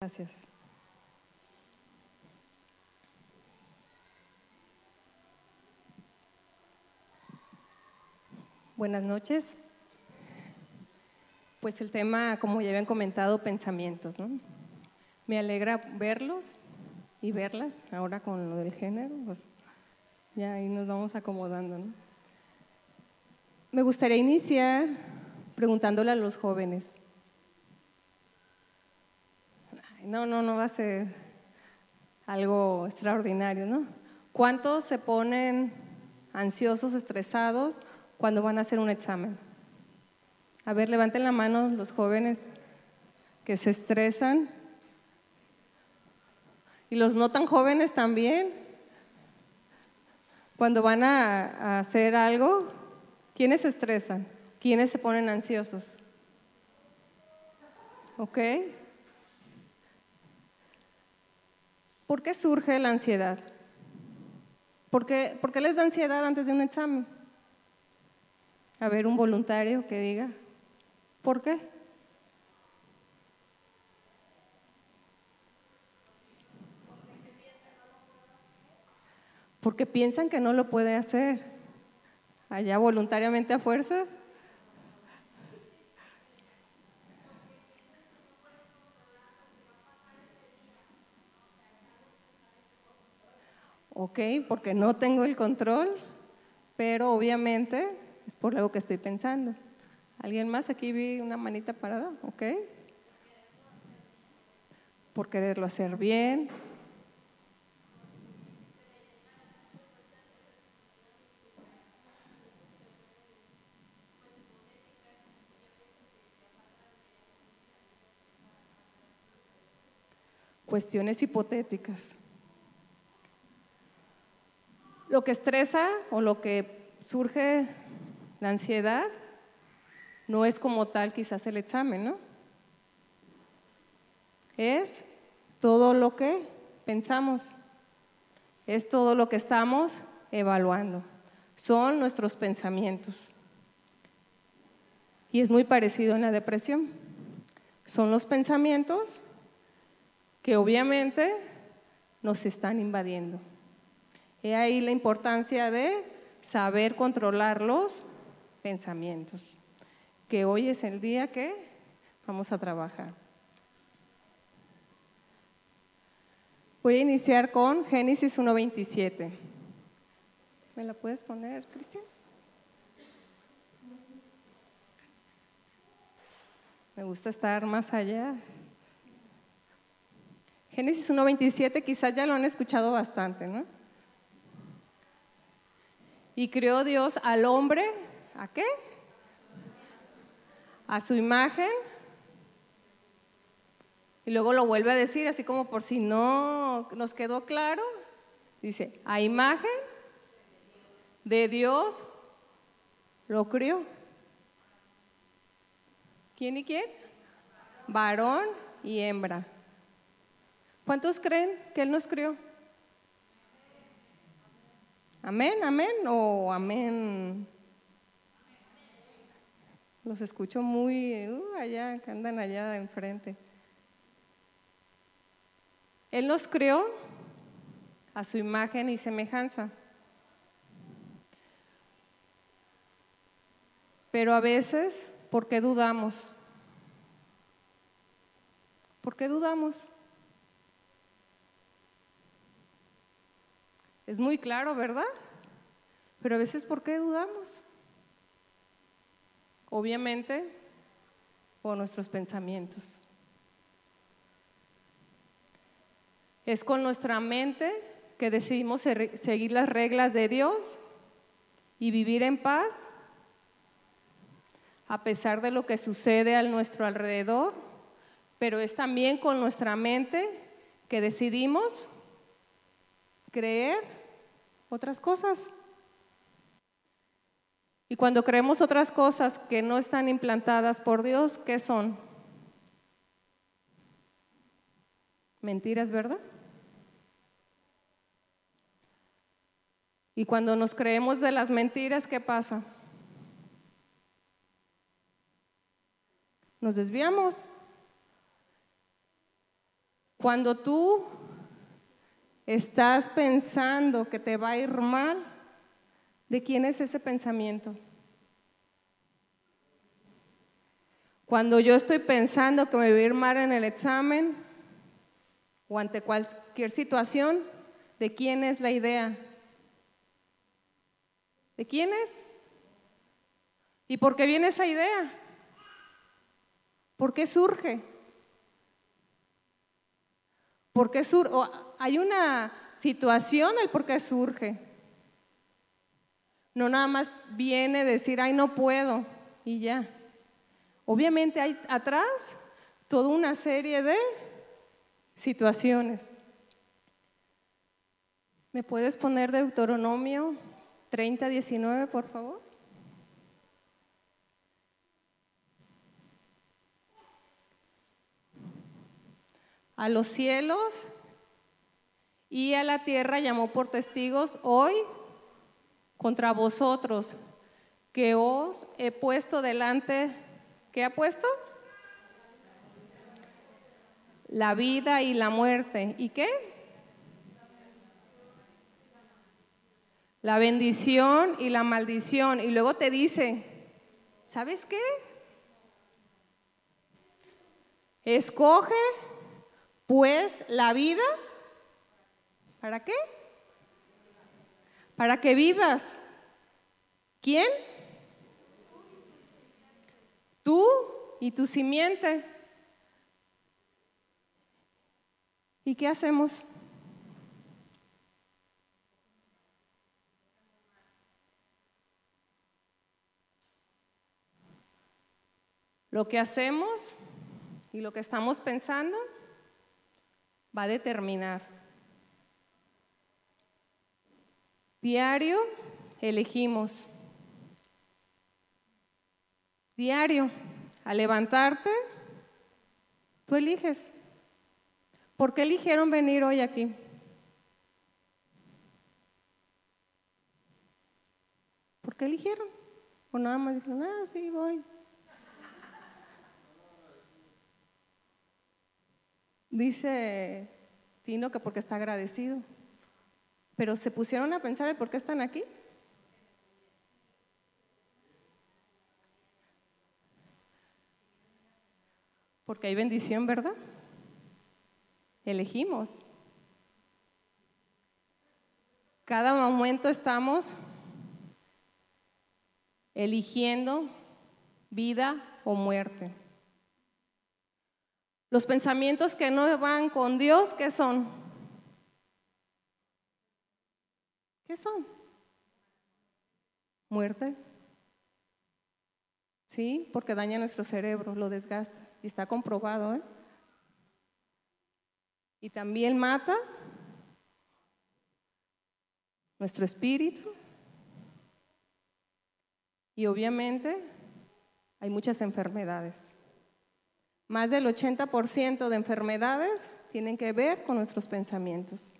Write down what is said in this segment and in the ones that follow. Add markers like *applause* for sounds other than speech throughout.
Gracias. Buenas noches. Pues el tema, como ya habían comentado, pensamientos, ¿no? Me alegra verlos y verlas ahora con lo del género, pues ya ahí nos vamos acomodando, ¿no? Me gustaría iniciar preguntándole a los jóvenes, no, no, no va a ser algo extraordinario, ¿no? ¿Cuántos se ponen ansiosos, estresados cuando van a hacer un examen? A ver, levanten la mano los jóvenes que se estresan. Y los no tan jóvenes también. Cuando van a, hacer algo, ¿quiénes se estresan? ¿Quiénes se ponen ansiosos? ¿Ok? ¿Por qué surge la ansiedad? ¿Por qué, les da ansiedad antes de un examen? A ver, un voluntario que diga, ¿por qué? Porque piensan que no lo puede hacer. Allá voluntariamente a fuerzas. Ok, porque no tengo el control, pero obviamente es por algo que estoy pensando. ¿Alguien más? Aquí vi una manita parada, ok. Por quererlo hacer bien. Cuestiones hipotéticas. Lo que estresa o lo que surge la ansiedad no es como tal quizás el examen, ¿no? Es todo lo que pensamos, es todo lo que estamos evaluando, son nuestros pensamientos. Y es muy parecido en la depresión. Son los pensamientos que obviamente nos están invadiendo. He ahí la importancia de saber controlar los pensamientos, que hoy es el día que vamos a trabajar. Voy a iniciar con Génesis 1.27. ¿Me la puedes poner, Cristian? Me gusta estar más allá. Génesis 1.27 quizás ya lo han escuchado bastante, ¿no? Y creó Dios al hombre, ¿a qué? A su imagen. Y luego lo vuelve a decir, así como por si no nos quedó claro. Dice, a imagen de Dios lo crió. ¿Quién y quién? Varón y hembra. ¿Cuántos creen que Él nos crió? Amén, amén o amén. Los escucho muy uh, allá, que andan allá enfrente. Él nos creó a su imagen y semejanza. Pero a veces, ¿por qué dudamos? ¿Por qué dudamos? Es muy claro, ¿verdad? Pero a veces, ¿por qué dudamos? Obviamente, por nuestros pensamientos. Es con nuestra mente que decidimos seguir las reglas de Dios y vivir en paz a pesar de lo que sucede a nuestro alrededor, pero es también con nuestra mente que decidimos creer otras cosas. Y cuando creemos otras cosas que no están implantadas por Dios, ¿qué son? Mentiras, ¿verdad? Y cuando nos creemos de las mentiras, ¿qué pasa? Nos desviamos. Cuando tú estás pensando que te va a ir mal, ¿de quién es ese pensamiento? Cuando yo estoy pensando que me voy a ir mal en el examen o ante cualquier situación, ¿de quién es la idea? ¿De quién es? ¿Y por qué viene esa idea? ¿Por qué surge? ¿Por qué surge? Hay una situación el por qué surge. No nada más viene decir, ay, no puedo y ya. Obviamente hay atrás toda una serie de situaciones. ¿Me puedes poner Deuteronomio 30, 19, por favor? A los cielos y a la tierra llamó por testigos hoy contra vosotros, que os he puesto delante, ¿qué ha puesto? La vida y la muerte. ¿Y qué? La bendición y la maldición. Y luego te dice, ¿sabes qué? Escoge pues la vida ¿Para qué? Para que vivas. ¿Quién? Tú y tu simiente. ¿Y qué hacemos? Lo que hacemos y lo que estamos pensando va a determinar Diario elegimos. Diario, al levantarte, tú eliges. ¿Por qué eligieron venir hoy aquí? ¿Por qué eligieron? O nada más dijeron, ah, sí, voy. Dice Tino que porque está agradecido. Pero se pusieron a pensar el por qué están aquí. Porque hay bendición, ¿verdad? Elegimos. Cada momento estamos eligiendo vida o muerte. Los pensamientos que no van con Dios, ¿qué son? ¿Qué son? Muerte. Sí, porque daña nuestro cerebro, lo desgasta. Y está comprobado, ¿eh? Y también mata nuestro espíritu. Y obviamente hay muchas enfermedades. Más del 80% de enfermedades tienen que ver con nuestros pensamientos.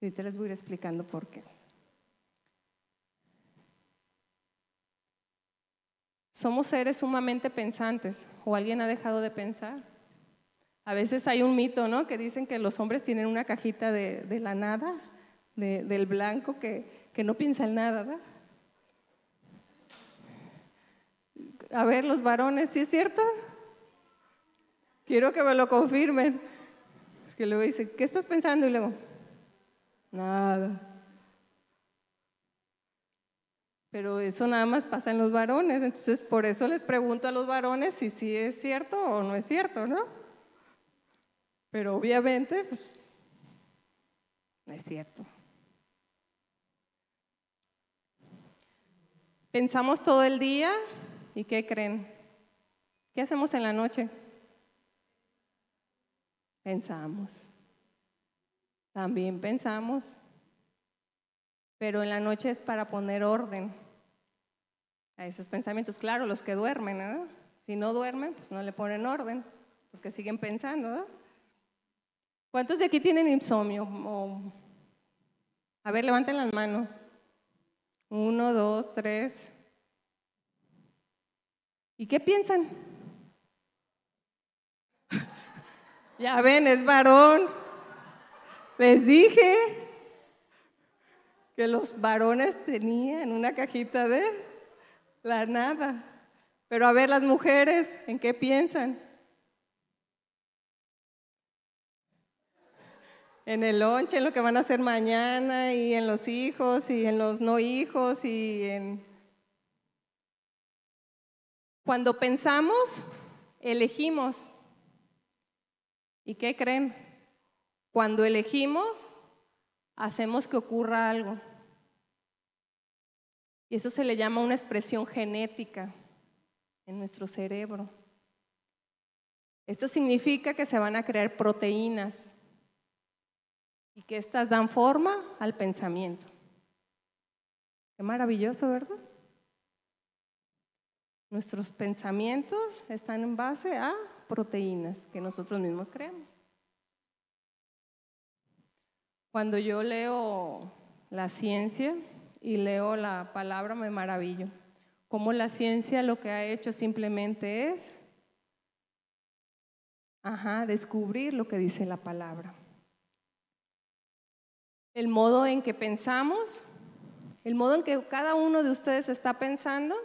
Y ahorita les voy a ir explicando por qué. Somos seres sumamente pensantes, o alguien ha dejado de pensar. A veces hay un mito, ¿no? Que dicen que los hombres tienen una cajita de, la nada, del blanco, que, que, no piensa en nada, ¿verdad? A ver, los varones, ¿sí es cierto? Quiero que me lo confirmen. Que luego dice, ¿qué estás pensando? Y luego, Nada. Pero eso nada más pasa en los varones, entonces por eso les pregunto a los varones si sí es cierto o no es cierto, ¿no? Pero obviamente, pues, no es cierto. Pensamos todo el día y ¿qué creen? ¿Qué hacemos en la noche? Pensamos. También pensamos, pero en la noche es para poner orden a esos pensamientos. Claro, los que duermen, ¿no? Si no duermen, pues no le ponen orden, porque siguen pensando, ¿no? ¿Cuántos de aquí tienen insomnio? A ver, levanten las manos. Uno, dos, tres. ¿Y qué piensan? *laughs* Ya ven, es varón. Les dije que los varones tenían una cajita de la nada. Pero a ver las mujeres, ¿en qué piensan? En el lonche, en lo que van a hacer mañana, y en los hijos, y en los no hijos, y en... Cuando pensamos, elegimos. ¿Y qué creen? Cuando elegimos, hacemos que ocurra algo. Y eso se le llama una expresión genética en nuestro cerebro. Esto significa que se van a crear proteínas y que éstas dan forma al pensamiento. Qué maravilloso, ¿verdad? Nuestros pensamientos están en base a proteínas que nosotros mismos creamos. Cuando yo leo la ciencia y leo la palabra, me maravillo. Como la ciencia lo que ha hecho simplemente es ajá, descubrir lo que dice la palabra. El modo en que pensamos, el modo en que cada uno de ustedes está pensando,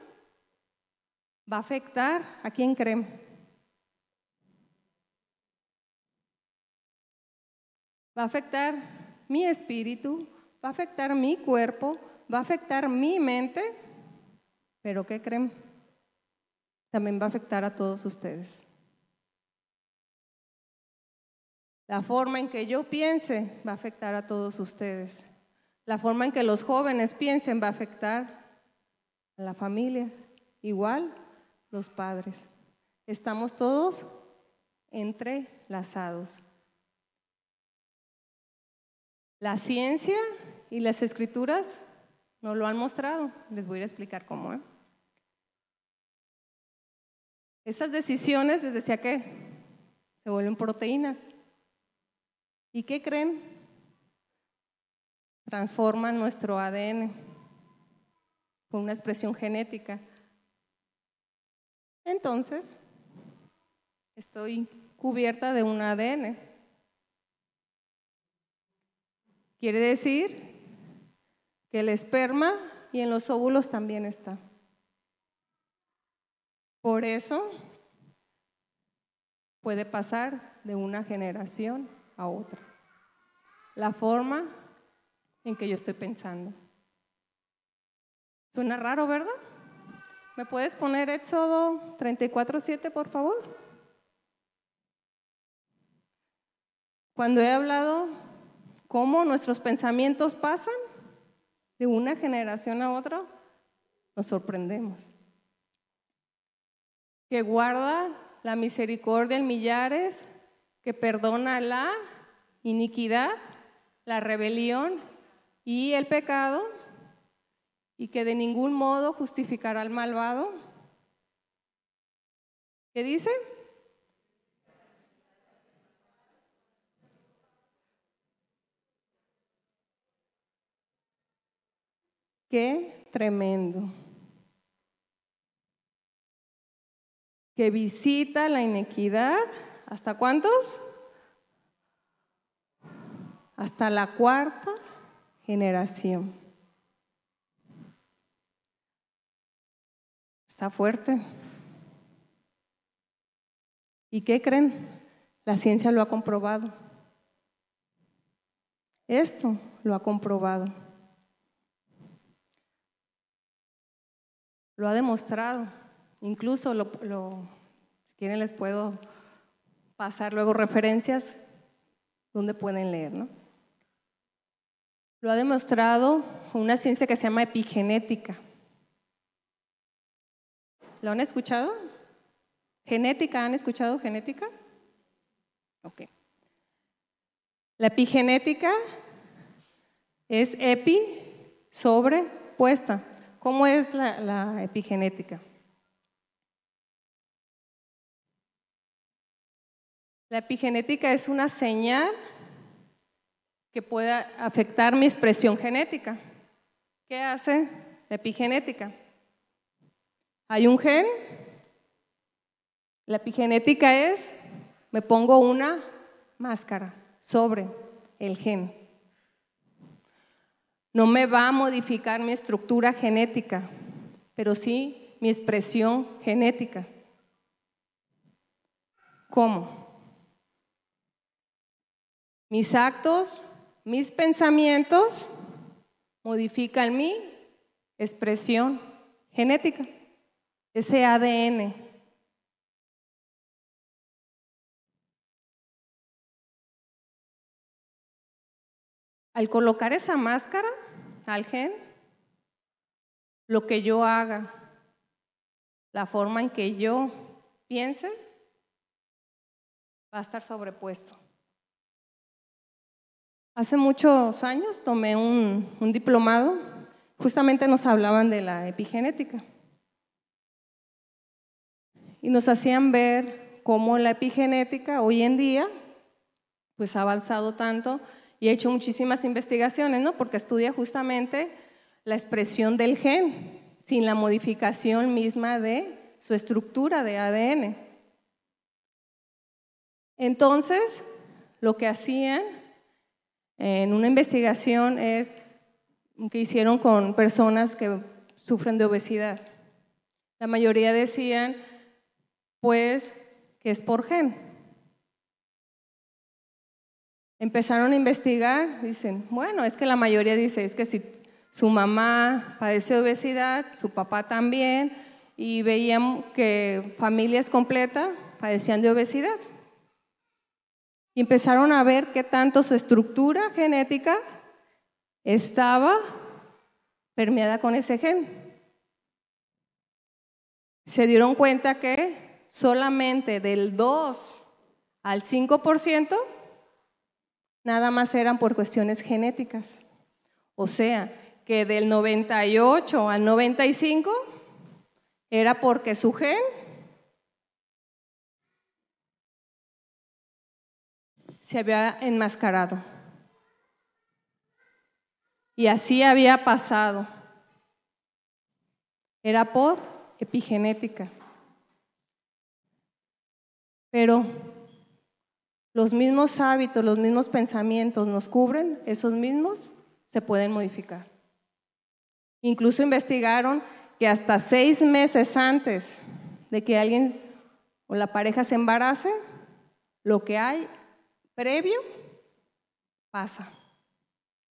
va a afectar a quién creen. Va a afectar mi espíritu, va a afectar mi cuerpo, va a afectar mi mente, pero ¿qué creen? También va a afectar a todos ustedes. La forma en que yo piense va a afectar a todos ustedes. La forma en que los jóvenes piensen va a afectar a la familia. Igual los padres. Estamos todos entrelazados. La ciencia y las escrituras nos lo han mostrado. Les voy a explicar cómo. ¿eh? Esas decisiones, les decía que se vuelven proteínas. ¿Y qué creen? Transforman nuestro ADN con una expresión genética. Entonces, estoy cubierta de un ADN. Quiere decir que el esperma y en los óvulos también está. Por eso puede pasar de una generación a otra. La forma en que yo estoy pensando. Suena raro, ¿verdad? ¿Me puedes poner Éxodo 34.7, por favor? Cuando he hablado cómo nuestros pensamientos pasan de una generación a otra, nos sorprendemos. Que guarda la misericordia en millares, que perdona la iniquidad, la rebelión y el pecado, y que de ningún modo justificará al malvado. ¿Qué dice? Qué tremendo. Que visita la inequidad. ¿Hasta cuántos? Hasta la cuarta generación. Está fuerte. ¿Y qué creen? La ciencia lo ha comprobado. Esto lo ha comprobado. Lo ha demostrado. Incluso, si quieren, les puedo pasar luego referencias donde pueden leer. ¿no? Lo ha demostrado una ciencia que se llama epigenética. ¿Lo han escuchado? ¿Genética? ¿Han escuchado genética? Ok. La epigenética es epi sobre puesta. ¿Cómo es la, epigenética? La epigenética es una señal que pueda afectar mi expresión genética. ¿Qué hace la epigenética? Hay un gen. La epigenética es, me pongo una máscara sobre el gen. No me va a modificar mi estructura genética, pero sí mi expresión genética. ¿Cómo? Mis actos, mis pensamientos modifican mi expresión genética, ese ADN. Al colocar esa máscara al gen, lo que yo haga, la forma en que yo piense, va a estar sobrepuesto. Hace muchos años tomé un, diplomado, justamente nos hablaban de la epigenética y nos hacían ver cómo la epigenética hoy en día pues ha avanzado tanto y ha hecho muchísimas investigaciones, ¿no? Porque estudia justamente la expresión del gen sin la modificación misma de su estructura de ADN. Entonces, lo que hacían en una investigación es que hicieron con personas que sufren de obesidad. La mayoría decían, pues, que es por gen. Empezaron a investigar, dicen, bueno, es que la mayoría dice, es que si su mamá padece obesidad, su papá también, y veían que familias completas padecían de obesidad. Y empezaron a ver qué tanto su estructura genética estaba permeada con ese gen. Se dieron cuenta que solamente del 2 al 5% nada más eran por cuestiones genéticas. O sea, que del 98 al 95 era porque su gen se había enmascarado. Y así había pasado. Era por epigenética. Pero los mismos hábitos, los mismos pensamientos nos cubren, esos mismos se pueden modificar. Incluso investigaron que hasta seis meses antes de que alguien o la pareja se embarace, lo que hay previo pasa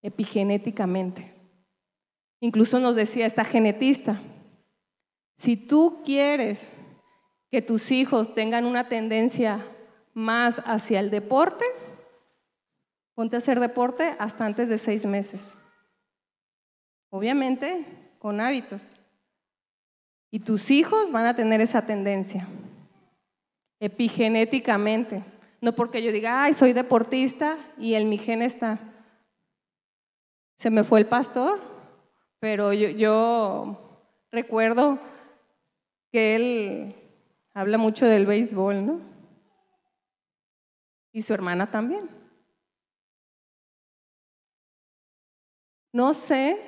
epigenéticamente. Incluso nos decía esta genetista, si tú quieres que tus hijos tengan una tendencia más hacia el deporte, ponte a hacer deporte hasta antes de seis meses. Obviamente con hábitos. Y tus hijos van a tener esa tendencia, epigenéticamente. No porque yo diga, ay, soy deportista y el mi gen está. Se me fue el pastor, pero yo, yo recuerdo que él habla mucho del béisbol, ¿no? Y su hermana también. No sé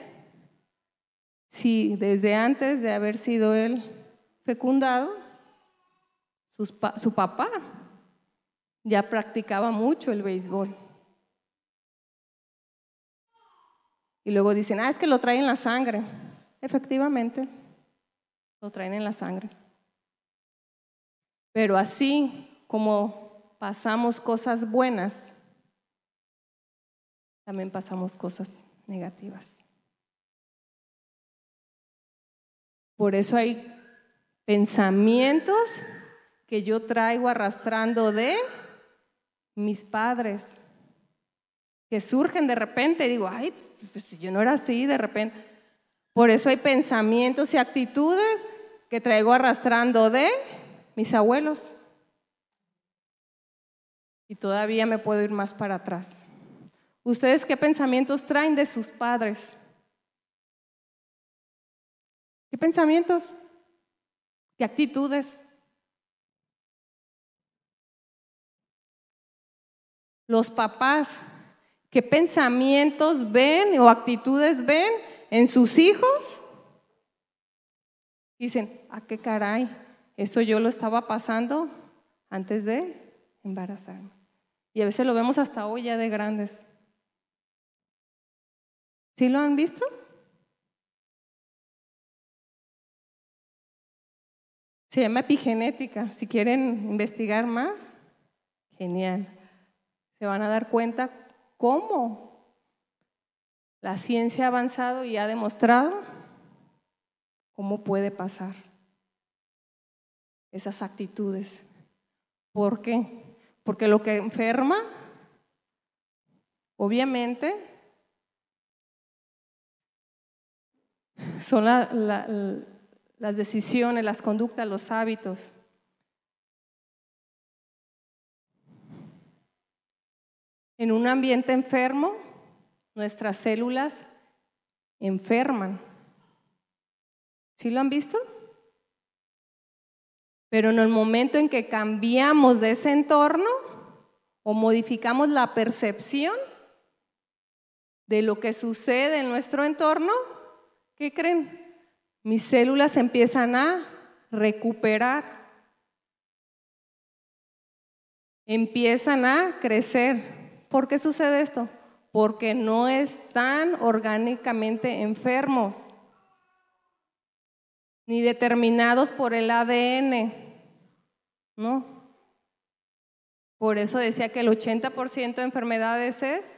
si desde antes de haber sido él fecundado, su papá ya practicaba mucho el béisbol. Y luego dicen, ah, es que lo traen en la sangre. Efectivamente, lo traen en la sangre. Pero así como pasamos cosas buenas, también pasamos cosas negativas. Por eso hay pensamientos que yo traigo arrastrando de mis padres, que surgen de repente. Digo, ay, pues yo no era así de repente. Por eso hay pensamientos y actitudes que traigo arrastrando de mis abuelos. Y todavía me puedo ir más para atrás. ¿Ustedes qué pensamientos traen de sus padres? ¿Qué pensamientos? ¿Qué actitudes? Los papás, ¿qué pensamientos ven o actitudes ven en sus hijos? Dicen, ¿a qué caray? Eso yo lo estaba pasando antes de embarazarme. Y a veces lo vemos hasta hoy ya de grandes. ¿Sí lo han visto? Se llama epigenética. Si quieren investigar más, genial. Se van a dar cuenta cómo la ciencia ha avanzado y ha demostrado cómo puede pasar esas actitudes. ¿Por qué? Porque lo que enferma, obviamente, son las decisiones, las conductas, los hábitos. En un ambiente enfermo, nuestras células enferman. ¿Sí lo han visto? Pero en el momento en que cambiamos de ese entorno o modificamos la percepción de lo que sucede en nuestro entorno, ¿qué creen? Mis células empiezan a recuperar, empiezan a crecer. ¿Por qué sucede esto? Porque no están orgánicamente enfermos ni determinados por el ADN, ¿no? Por eso decía que el 80% de enfermedades es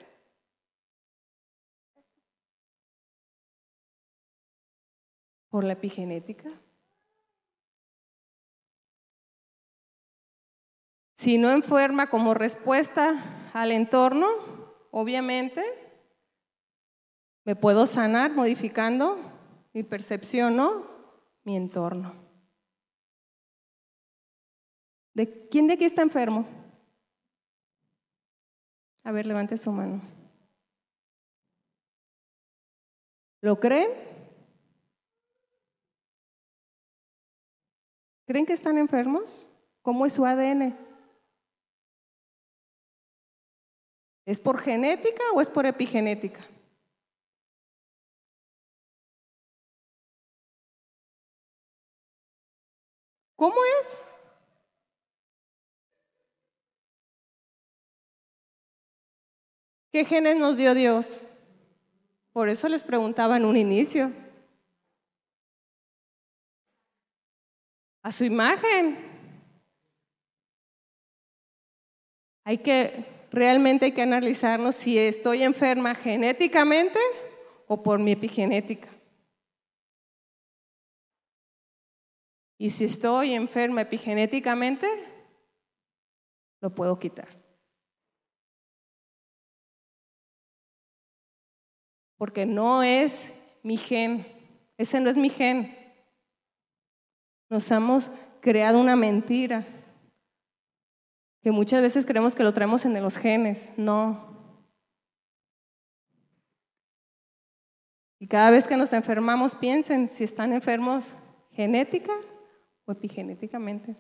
por la epigenética. Si no enferma como respuesta al entorno, obviamente me puedo sanar modificando mi percepción, ¿no? Mi entorno. ¿De quién de aquí está enfermo? A ver, levante su mano. ¿Lo creen? ¿Creen que están enfermos? ¿Cómo es su ADN? ¿Es por genética o es por epigenética? ¿Cómo es? ¿Qué genes nos dio Dios? Por eso les preguntaba en un inicio. A su imagen. Hay que, realmente hay que analizarnos si estoy enferma genéticamente o por mi epigenética. Y si estoy enferma epigenéticamente, lo puedo quitar. Porque no es mi gen, ese no es mi gen. Nos hemos creado una mentira, que muchas veces creemos que lo traemos en los genes, no. Y cada vez que nos enfermamos, piensen si están enfermos genética o epigenéticamente.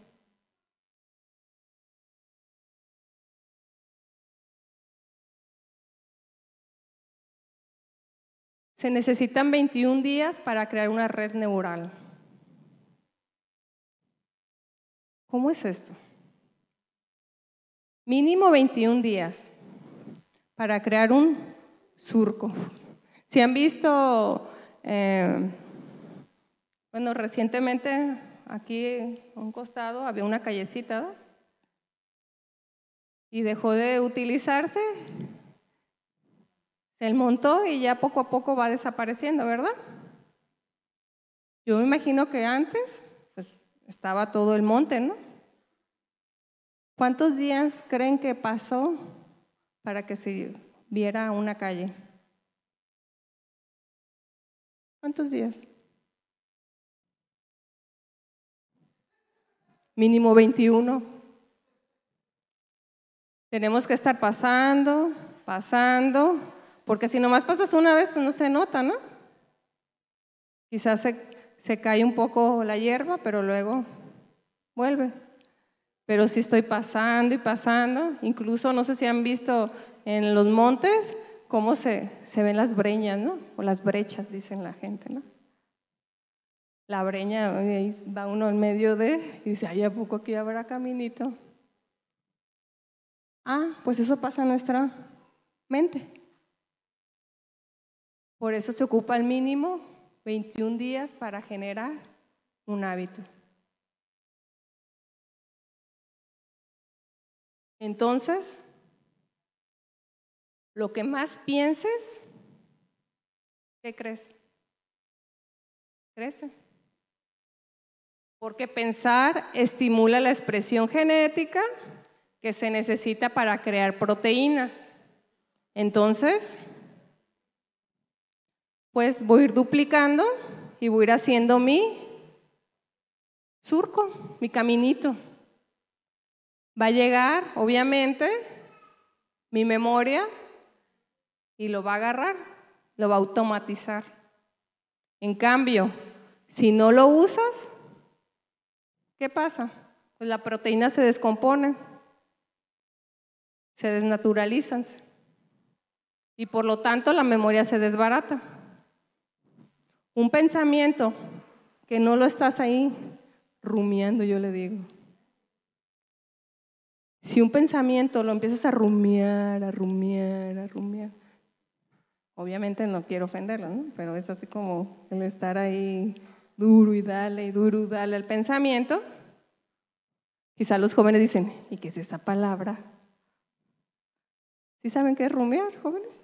Se necesitan 21 días para crear una red neural. ¿Cómo es esto? Mínimo 21 días para crear un surco. Si han visto, eh, bueno, recientemente aquí a un costado había una callecita y dejó de utilizarse, se montó y ya poco a poco va desapareciendo, ¿verdad? Yo me imagino que antes pues, estaba todo el monte, ¿no? ¿Cuántos días creen que pasó para que se viera una calle? ¿Cuántos días? Mínimo 21. Tenemos que estar pasando, pasando, porque si nomás pasas una vez, pues no se nota, ¿no? Quizás se, se cae un poco la hierba, pero luego vuelve. Pero si estoy pasando y pasando, incluso no sé si han visto en los montes cómo se, se ven las breñas, ¿no? O las brechas, dicen la gente, ¿no? La breña, va uno en medio de, y dice, ay, ¿a poco aquí habrá caminito? Ah, pues eso pasa en nuestra mente. Por eso se ocupa al mínimo 21 días para generar un hábito. Entonces, lo que más pienses, ¿qué crees? Crece. Porque pensar estimula la expresión genética que se necesita para crear proteínas. Entonces, pues voy a ir duplicando y voy a ir haciendo mi surco, mi caminito. Va a llegar, obviamente, mi memoria y lo va a agarrar, lo va a automatizar. En cambio, si no lo usas, ¿qué pasa? Pues la proteína se descompone, se desnaturalizan y por lo tanto la memoria se desbarata. Un pensamiento que no lo estás ahí rumiando, yo le digo. Si un pensamiento lo empiezas a rumiar, a rumiar, a rumiar, obviamente no quiero ofenderlo, ¿no? pero es así como el estar ahí duro y dale y duro y dale al pensamiento. Quizá los jóvenes dicen, ¿y qué es esa palabra? ¿Sí saben qué es rumiar, jóvenes?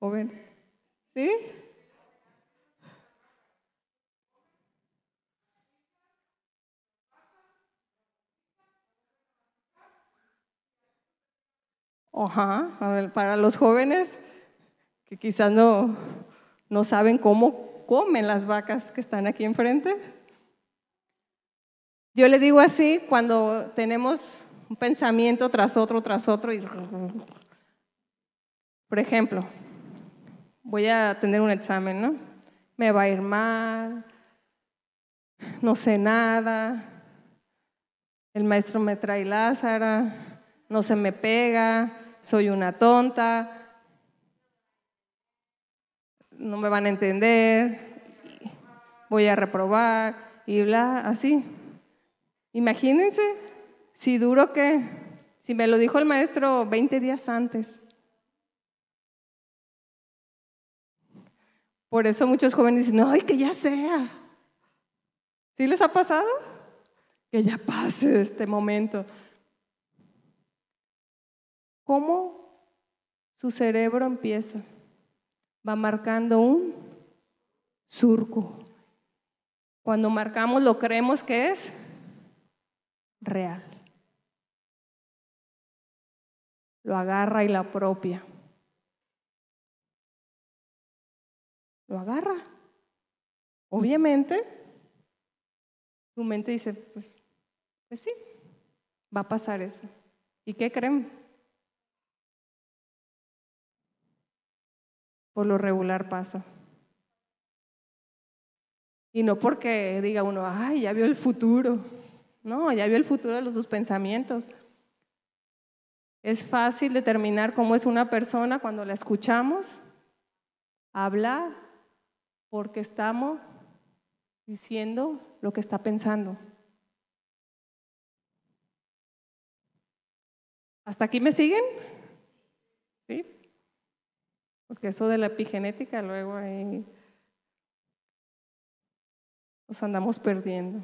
Joven. ¿Sí? Ajá, para los jóvenes que quizás no, no saben cómo comen las vacas que están aquí enfrente. Yo le digo así cuando tenemos un pensamiento tras otro, tras otro. Y... Por ejemplo, voy a tener un examen, ¿no? Me va a ir mal, no sé nada, el maestro me trae Lázara, no se me pega, soy una tonta, no me van a entender, voy a reprobar y bla, así. Imagínense si duro que, si me lo dijo el maestro 20 días antes. Por eso muchos jóvenes dicen, ay, que ya sea. ¿Sí les ha pasado? Que ya pase este momento cómo su cerebro empieza. Va marcando un surco. Cuando marcamos lo creemos que es real. Lo agarra y la apropia. Lo agarra. Obviamente, tu mente dice, pues, pues sí, va a pasar eso. ¿Y qué creen? Por lo regular pasa. Y no porque diga uno, ay, ya vio el futuro. No, ya vio el futuro de los sus pensamientos. Es fácil determinar cómo es una persona cuando la escuchamos hablar porque estamos diciendo lo que está pensando. ¿Hasta aquí me siguen? ¿Sí? Porque eso de la epigenética luego ahí nos andamos perdiendo.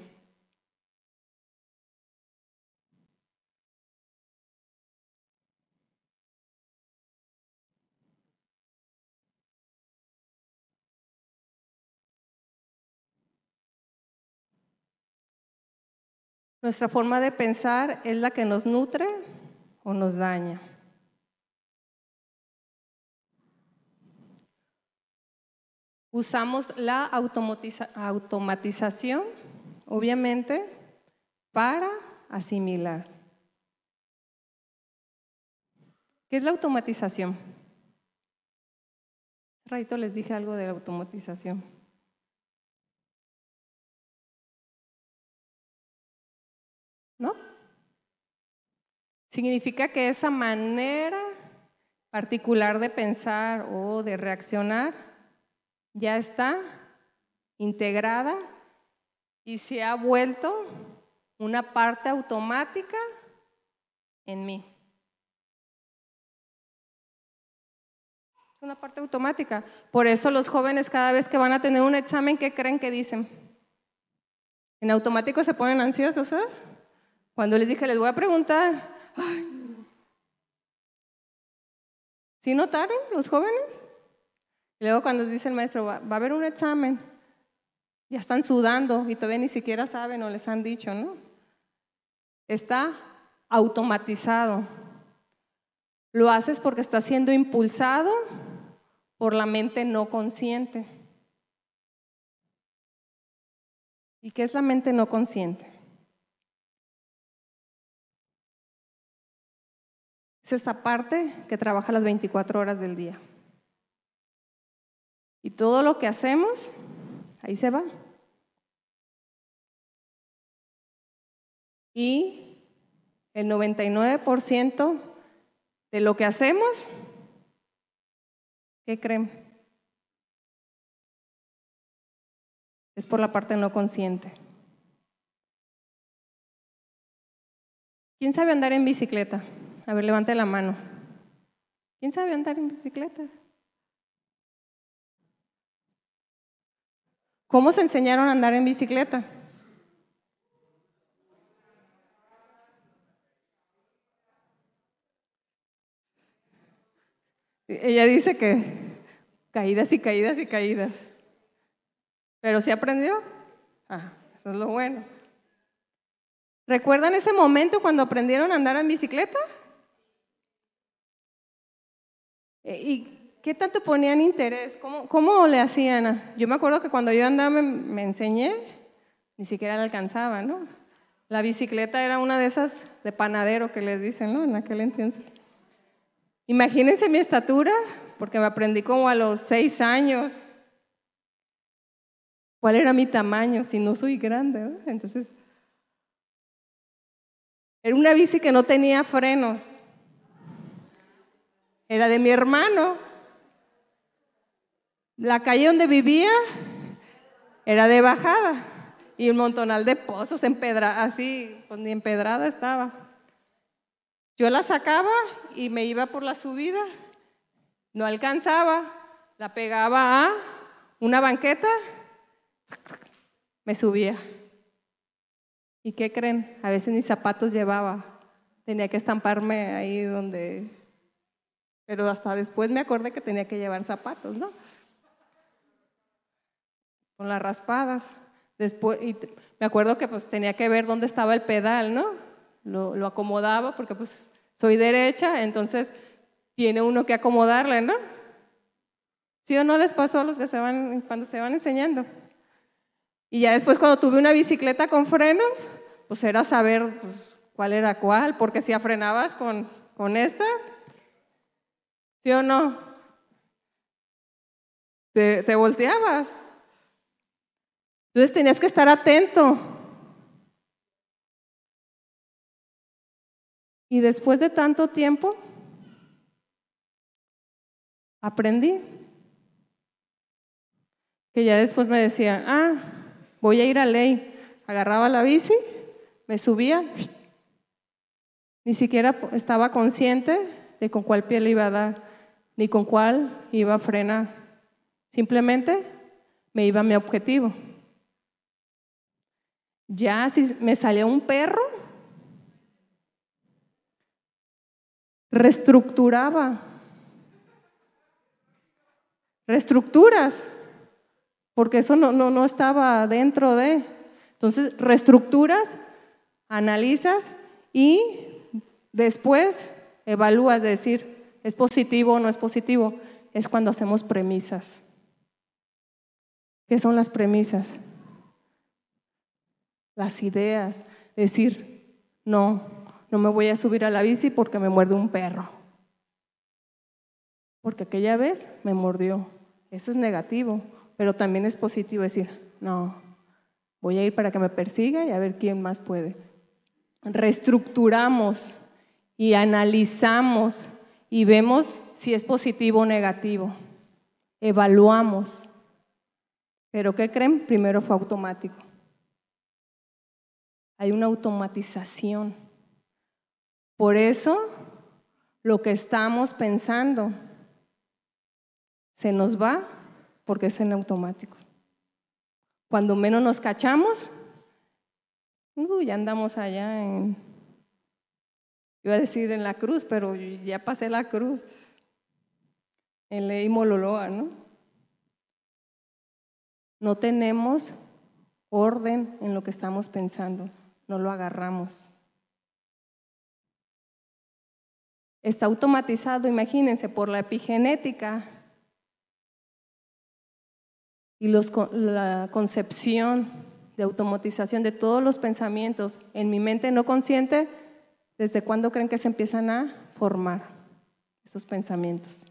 Nuestra forma de pensar es la que nos nutre o nos daña. Usamos la automatización, obviamente, para asimilar. ¿Qué es la automatización? Raito les dije algo de la automatización. ¿No? Significa que esa manera particular de pensar o de reaccionar ya está integrada y se ha vuelto una parte automática en mí. Es una parte automática. Por eso los jóvenes cada vez que van a tener un examen, ¿qué creen que dicen? En automático se ponen ansiosos, ¿eh? Cuando les dije, les voy a preguntar, Ay. ¿sí notaron los jóvenes? Y luego cuando dice el maestro, va, va a haber un examen, ya están sudando y todavía ni siquiera saben o les han dicho, ¿no? Está automatizado. Lo haces porque está siendo impulsado por la mente no consciente. ¿Y qué es la mente no consciente? Es esa parte que trabaja las 24 horas del día. Y todo lo que hacemos, ahí se va. Y el 99% de lo que hacemos, ¿qué creen? Es por la parte no consciente. ¿Quién sabe andar en bicicleta? A ver, levante la mano. ¿Quién sabe andar en bicicleta? ¿Cómo se enseñaron a andar en bicicleta? Ella dice que caídas y caídas y caídas. Pero ¿sí aprendió? Ah, eso es lo bueno. ¿Recuerdan ese momento cuando aprendieron a andar en bicicleta? Eh, ¿Y qué tanto ponían interés? ¿Cómo, cómo le hacían? Yo me acuerdo que cuando yo andaba me, enseñé, ni siquiera la alcanzaba, ¿no? La bicicleta era una de esas de panadero que les dicen, ¿no? En aquel entonces. Imagínense mi estatura, porque me aprendí como a los seis años. ¿Cuál era mi tamaño? Si no soy grande, ¿no? Entonces, era una bici que no tenía frenos. Era de mi hermano. La calle donde vivía era de bajada y un montonal de pozos empedrados, así, pues ni empedrada estaba. Yo la sacaba y me iba por la subida, no alcanzaba, la pegaba a una banqueta, me subía. ¿Y qué creen? A veces ni zapatos llevaba, tenía que estamparme ahí donde... Pero hasta después me acordé que tenía que llevar zapatos, ¿no? Con las raspadas. Después, y me acuerdo que pues tenía que ver dónde estaba el pedal, ¿no? lo, acomodaba porque pues soy derecha, entonces tiene uno que acomodarle, ¿no? ¿Sí o no les pasó a los que se van, cuando se van enseñando? Y ya después cuando tuve una bicicleta con frenos, pues era saber pues, cuál era cuál, porque si frenabas con, con esta, ¿sí o no? Te, te volteabas. Entonces tenías que estar atento. Y después de tanto tiempo, aprendí. Que ya después me decían, ah, voy a ir a ley. Agarraba la bici, me subía, ni siquiera estaba consciente de con cuál pie le iba a dar, ni con cuál iba a frenar. Simplemente me iba a mi objetivo. Ya si me salía un perro, reestructuraba. Reestructuras, porque eso no, no, no estaba dentro de. Entonces, reestructuras, analizas y después evalúas, decir, ¿es positivo o no es positivo? Es cuando hacemos premisas. ¿Qué son las premisas? Las ideas. Decir, no, no me voy a subir a la bici porque me muerde un perro. Porque aquella vez me mordió. Eso es negativo, pero también es positivo decir, no, voy a ir para que me persiga y a ver quién más puede. Reestructuramos y analizamos y vemos si es positivo o negativo. Evaluamos. Pero ¿qué creen? Primero fue automático. Hay una automatización. Por eso, lo que estamos pensando se nos va porque es en automático. Cuando menos nos cachamos, ya andamos allá en, iba a decir en la cruz, pero ya pasé la cruz, en ley Mololoa, ¿no? No tenemos orden en lo que estamos pensando, no lo agarramos. Está automatizado, imagínense, por la epigenética y la concepción de automatización de todos los pensamientos en mi mente no consciente, ¿desde cuándo creen que se empiezan a formar esos pensamientos?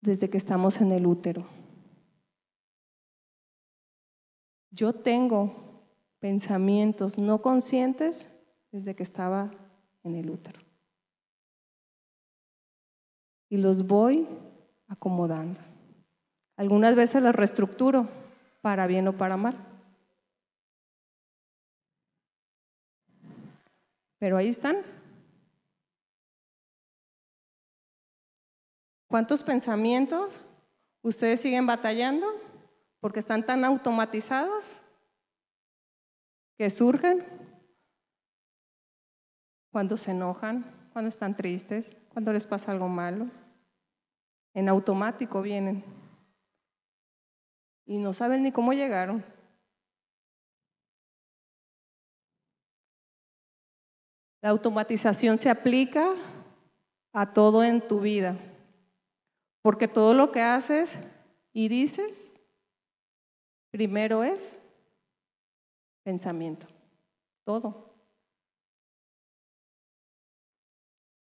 Desde que estamos en el útero. Yo tengo pensamientos no conscientes desde que estaba en el útero. Y los voy acomodando. Algunas veces los reestructuro para bien o para mal. Pero ahí están. ¿Cuántos pensamientos ustedes siguen batallando porque están tan automatizados que surgen cuando se enojan, cuando están tristes, cuando les pasa algo malo? En automático vienen y no saben ni cómo llegaron. La automatización se aplica a todo en tu vida, porque todo lo que haces y dices, primero es pensamiento, todo.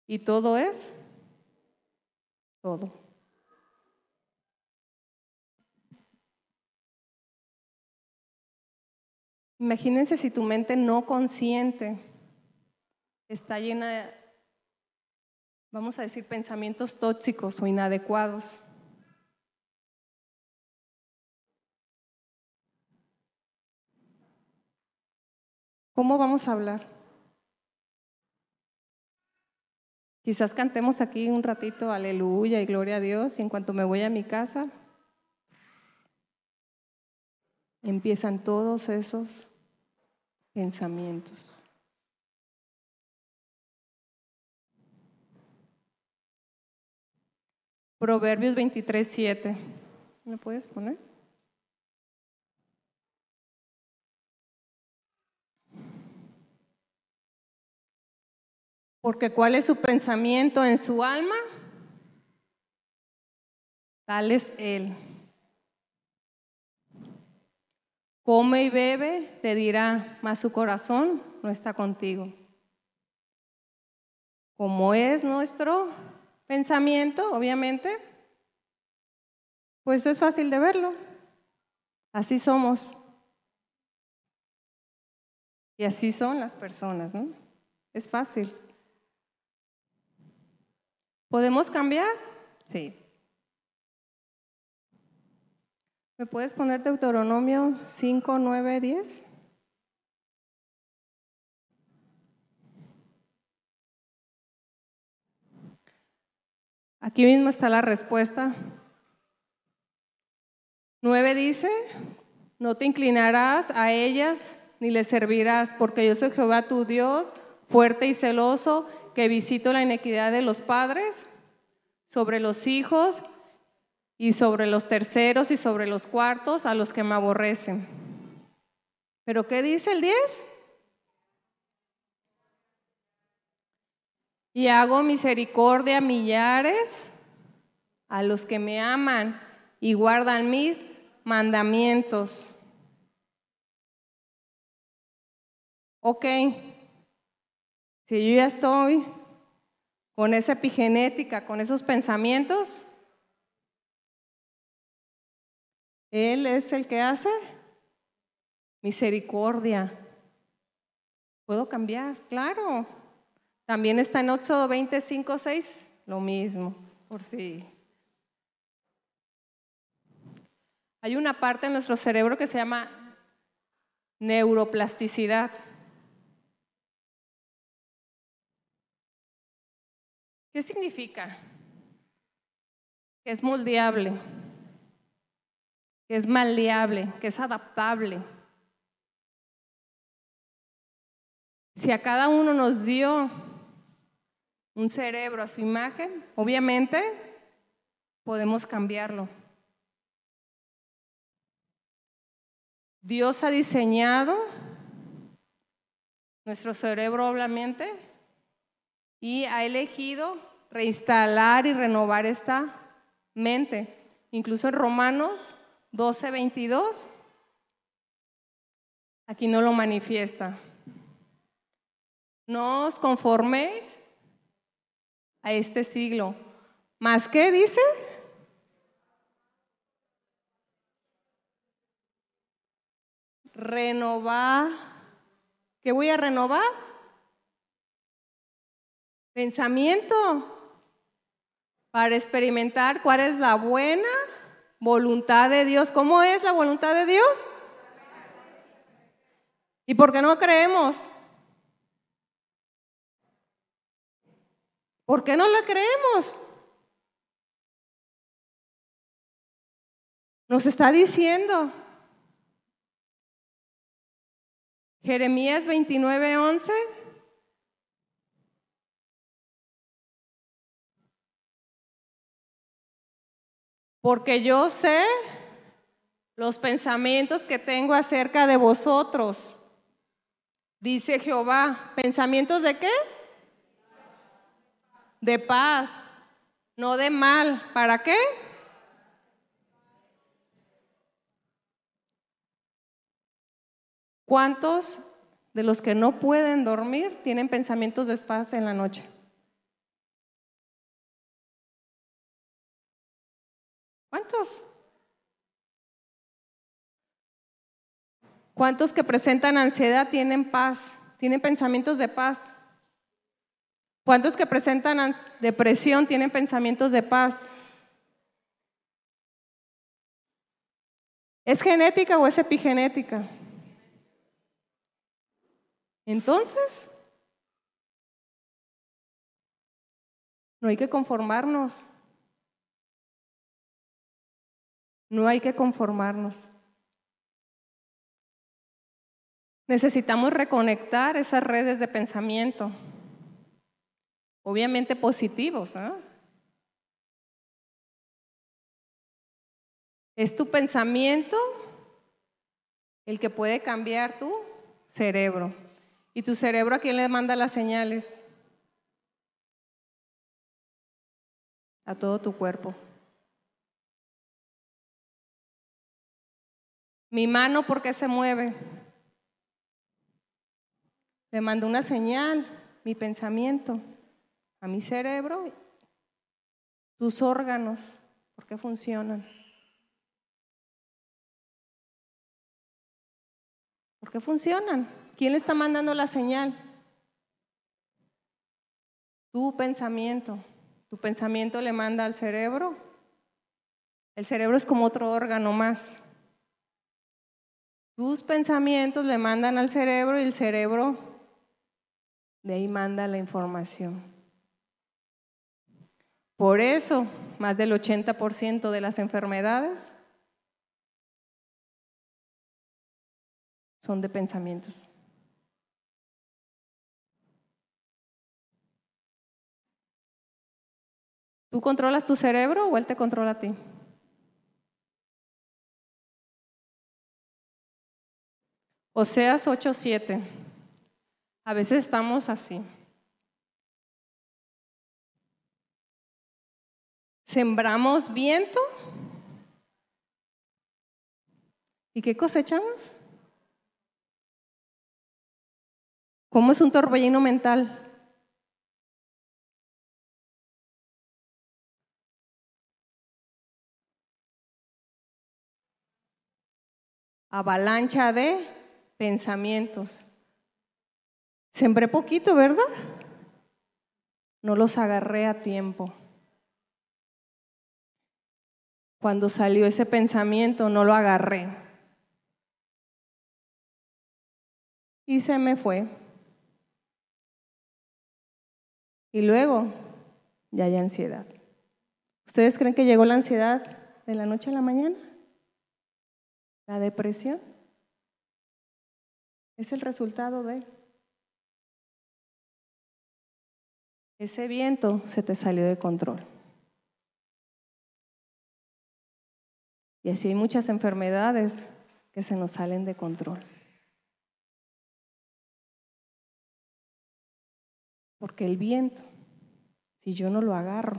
Y todo es todo. Imagínense si tu mente no consciente está llena de, vamos a decir, pensamientos tóxicos o inadecuados. ¿Cómo vamos a hablar? Quizás cantemos aquí un ratito aleluya y gloria a Dios y en cuanto me voy a mi casa empiezan todos esos pensamientos. Proverbios 23, 7. ¿Me puedes poner? Porque cuál es su pensamiento en su alma, tal es él. come y bebe, te dirá, mas su corazón no está contigo. Como es nuestro pensamiento, obviamente, pues es fácil de verlo. Así somos. Y así son las personas, ¿no? Es fácil. ¿Podemos cambiar? Sí. ¿Me puedes poner Deuteronomio 5, 9, 10? Aquí mismo está la respuesta. 9 dice, no te inclinarás a ellas ni les servirás, porque yo soy Jehová tu Dios, fuerte y celoso, que visito la inequidad de los padres sobre los hijos y sobre los terceros y sobre los cuartos a los que me aborrecen. ¿Pero qué dice el 10? Y hago misericordia a millares a los que me aman y guardan mis mandamientos. Ok, si yo ya estoy con esa epigenética, con esos pensamientos, Él es el que hace misericordia. ¿Puedo cambiar? Claro. También está en 8, 25, 6, lo mismo, por si. Hay una parte en nuestro cerebro que se llama neuroplasticidad. ¿Qué significa? que es moldeable, que es maleable, que es adaptable. Si a cada uno nos dio un cerebro a su imagen, obviamente podemos cambiarlo. Dios ha diseñado nuestro cerebro, obviamente, y ha elegido reinstalar y renovar esta mente. Incluso en Romanos 12, 22, aquí no lo manifiesta. No os conforméis a este siglo. ¿Más qué dice? Renovar. ¿Qué voy a renovar? Pensamiento para experimentar cuál es la buena voluntad de Dios. ¿Cómo es la voluntad de Dios? ¿Y por qué no creemos? ¿Por qué no la creemos? Nos está diciendo Jeremías 29, 11. Porque yo sé los pensamientos que tengo acerca de vosotros, dice Jehová. ¿Pensamientos de qué? De paz, no de mal. ¿Para qué? ¿Cuántos de los que no pueden dormir tienen pensamientos de paz en la noche? ¿Cuántos? ¿Cuántos que presentan ansiedad tienen paz? ¿Tienen pensamientos de paz? ¿Cuántos que presentan depresión tienen pensamientos de paz? ¿Es genética o es epigenética? Entonces, no hay que conformarnos. No hay que conformarnos. Necesitamos reconectar esas redes de pensamiento, obviamente positivos. ¿ah? Es tu pensamiento el que puede cambiar tu cerebro. ¿Y tu cerebro a quién le manda las señales? A todo tu cuerpo. Mi mano, ¿por qué se mueve? Le mando una señal, mi pensamiento, a mi cerebro, tus órganos, ¿por qué funcionan? ¿Por qué funcionan? ¿Quién está mandando la señal? Tu pensamiento. Tu pensamiento le manda al cerebro. El cerebro es como otro órgano más. Tus pensamientos le mandan al cerebro y el cerebro de ahí manda la información. Por eso, más del 80% de las enfermedades son de pensamientos. ¿Tú controlas tu cerebro o él te controla a ti? Oseas 8:7. A veces estamos así. Sembramos viento. ¿Y qué cosechamos? ¿Cómo es un torbellino mental? Avalancha de pensamientos. Sembré poquito, ¿verdad? No los agarré a tiempo. Cuando salió ese pensamiento, no lo agarré. Y se me fue. Y luego ya hay ansiedad. ¿Ustedes creen que llegó la ansiedad de la noche a la mañana? ¿La depresión? Es el resultado de ese viento se te salió de control. Y así hay muchas enfermedades que se nos salen de control. Porque el viento, si yo no lo agarro,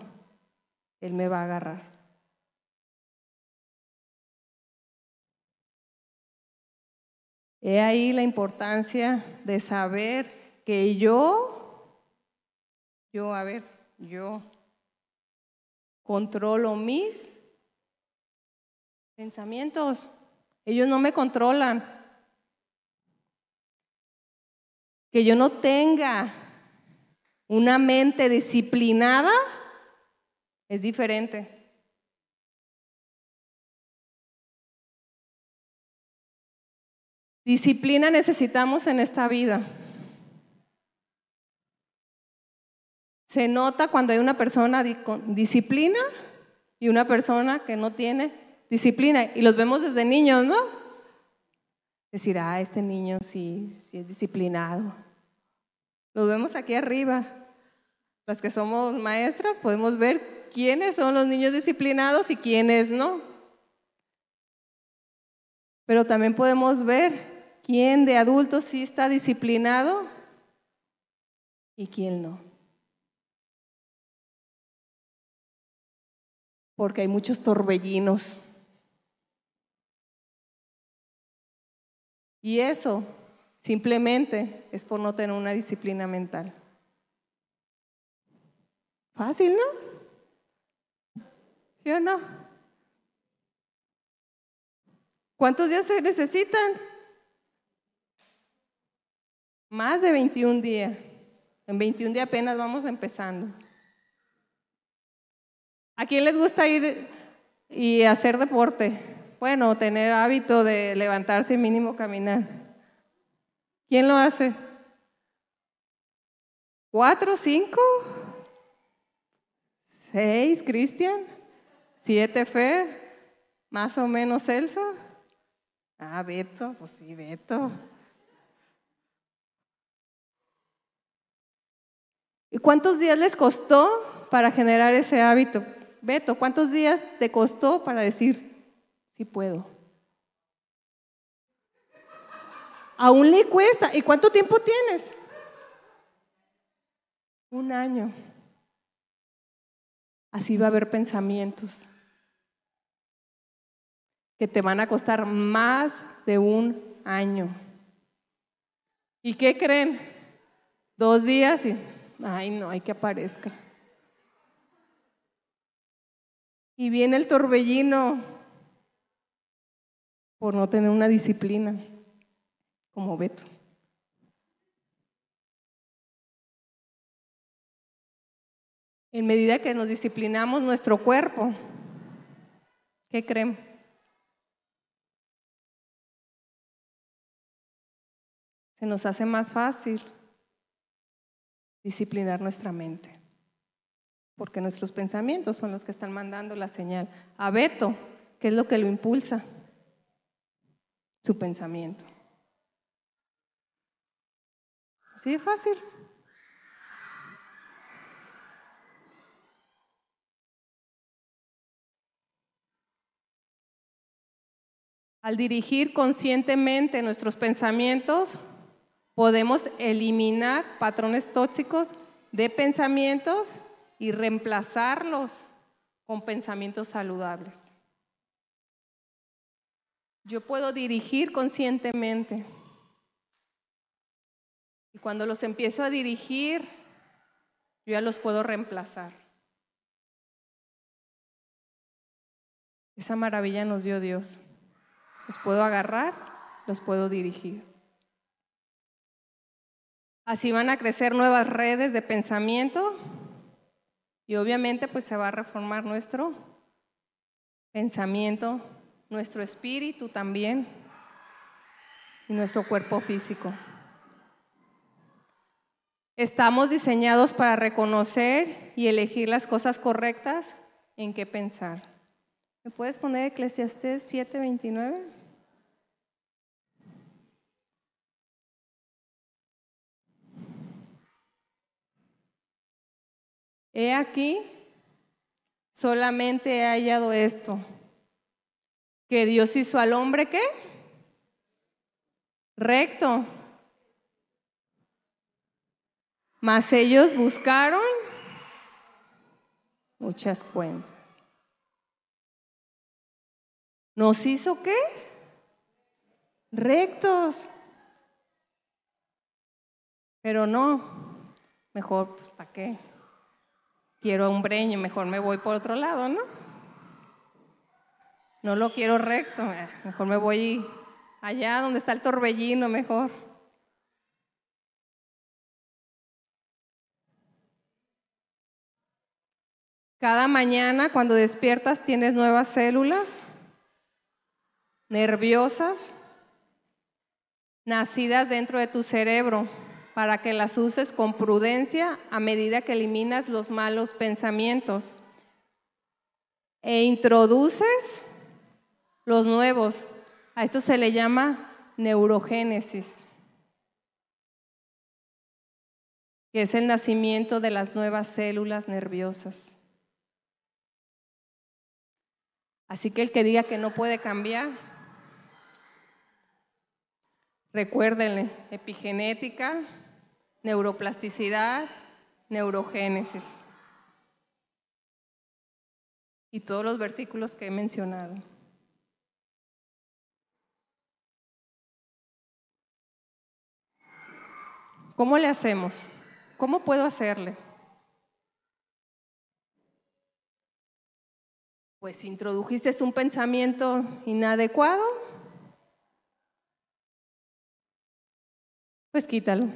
él me va a agarrar. He ahí la importancia de saber que yo, yo, a ver, yo controlo mis pensamientos. Ellos no me controlan. Que yo no tenga una mente disciplinada es diferente. Disciplina necesitamos en esta vida. Se nota cuando hay una persona con disciplina y una persona que no tiene disciplina. Y los vemos desde niños, ¿no? Decir, ah, este niño sí, sí es disciplinado. Lo vemos aquí arriba. Las que somos maestras podemos ver quiénes son los niños disciplinados y quiénes no. Pero también podemos ver quién de adultos sí está disciplinado y quién no. Porque hay muchos torbellinos. Y eso simplemente es por no tener una disciplina mental. Fácil, ¿no? ¿Sí o no? ¿Cuántos días se necesitan? Más de 21 días. En 21 días apenas vamos empezando. ¿A quién les gusta ir y hacer deporte? Bueno, tener hábito de levantarse y mínimo caminar. ¿Quién lo hace? ¿Cuatro, cinco? ¿Seis, Cristian? ¿Siete, Fer? ¿Más o menos Celso? Ah, Beto, pues sí, Beto. ¿Y cuántos días les costó para generar ese hábito? Beto, ¿cuántos días te costó para decir, sí puedo? Aún le cuesta. ¿Y cuánto tiempo tienes? Un año. Así va a haber pensamientos que te van a costar más de un año. ¿Y qué creen? Dos días y Ay, no, hay que aparezca. Y viene el torbellino por no tener una disciplina como Beto. En medida que nos disciplinamos nuestro cuerpo, ¿qué creen? Se nos hace más fácil disciplinar nuestra mente. Porque nuestros pensamientos son los que están mandando la señal. A Beto, ¿qué es lo que lo impulsa? Su pensamiento. Así de fácil. Al dirigir conscientemente nuestros pensamientos, podemos eliminar patrones tóxicos de pensamientos y reemplazarlos con pensamientos saludables. Yo puedo dirigir conscientemente. Y cuando los empiezo a dirigir, yo ya los puedo reemplazar. Esa maravilla nos dio Dios. Los puedo agarrar, los puedo dirigir. Así van a crecer nuevas redes de pensamiento y obviamente pues se va a reformar nuestro pensamiento, nuestro espíritu también y nuestro cuerpo físico. Estamos diseñados para reconocer y elegir las cosas correctas en qué pensar. ¿Me puedes poner Eclesiastés 7:29? He aquí, solamente he hallado esto, que Dios hizo al hombre qué? Recto. Mas ellos buscaron muchas cuentas. ¿Nos hizo qué? Rectos. Pero no, mejor, pues, ¿para qué? Quiero un breño, mejor me voy por otro lado, ¿no? No lo quiero recto, mejor me voy allá donde está el torbellino, mejor. Cada mañana cuando despiertas tienes nuevas células nerviosas nacidas dentro de tu cerebro para que las uses con prudencia a medida que eliminas los malos pensamientos e introduces los nuevos. A esto se le llama neurogénesis, que es el nacimiento de las nuevas células nerviosas. Así que el que diga que no puede cambiar, recuérdenle, epigenética, neuroplasticidad, neurogénesis. Y todos los versículos que he mencionado. ¿Cómo le hacemos? ¿Cómo puedo hacerle? Pues introdujiste un pensamiento inadecuado, pues quítalo.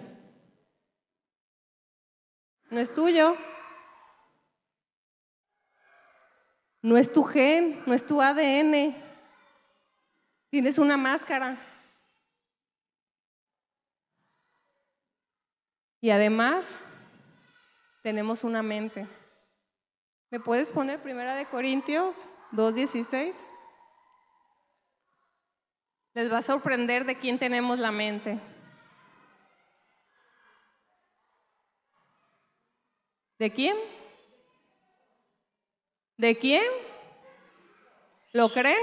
No es tuyo. No es tu gen, no es tu ADN. Tienes una máscara. Y además, tenemos una mente. ¿Me puedes poner Primera de Corintios 2.16? Les va a sorprender de quién tenemos la mente. ¿De quién? ¿De quién? ¿Lo creen?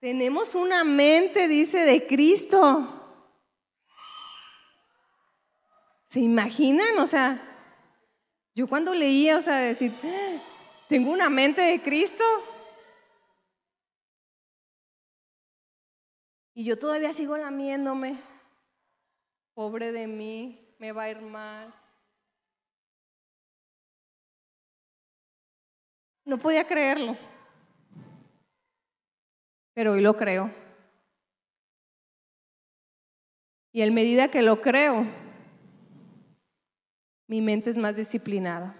Tenemos una mente, dice, de Cristo. ¿Se imaginan? O sea, yo cuando leía, o sea, decir, ¡Ah! tengo una mente de Cristo. Y yo todavía sigo lamiéndome pobre de mí, me va a ir mal. No podía creerlo, pero hoy lo creo. Y en medida que lo creo, mi mente es más disciplinada.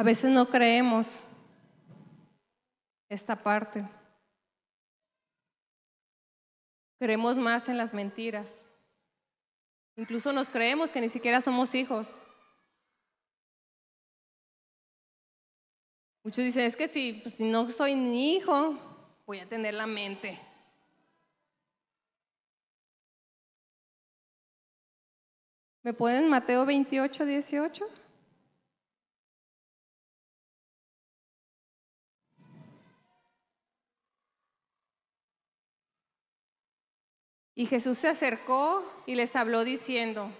A veces no creemos esta parte. Creemos más en las mentiras. Incluso nos creemos que ni siquiera somos hijos. Muchos dicen, es que si, pues, no soy ni hijo, voy a tener la mente. ¿Me pueden Mateo 28, 18? Y Jesús se acercó y les habló diciendo,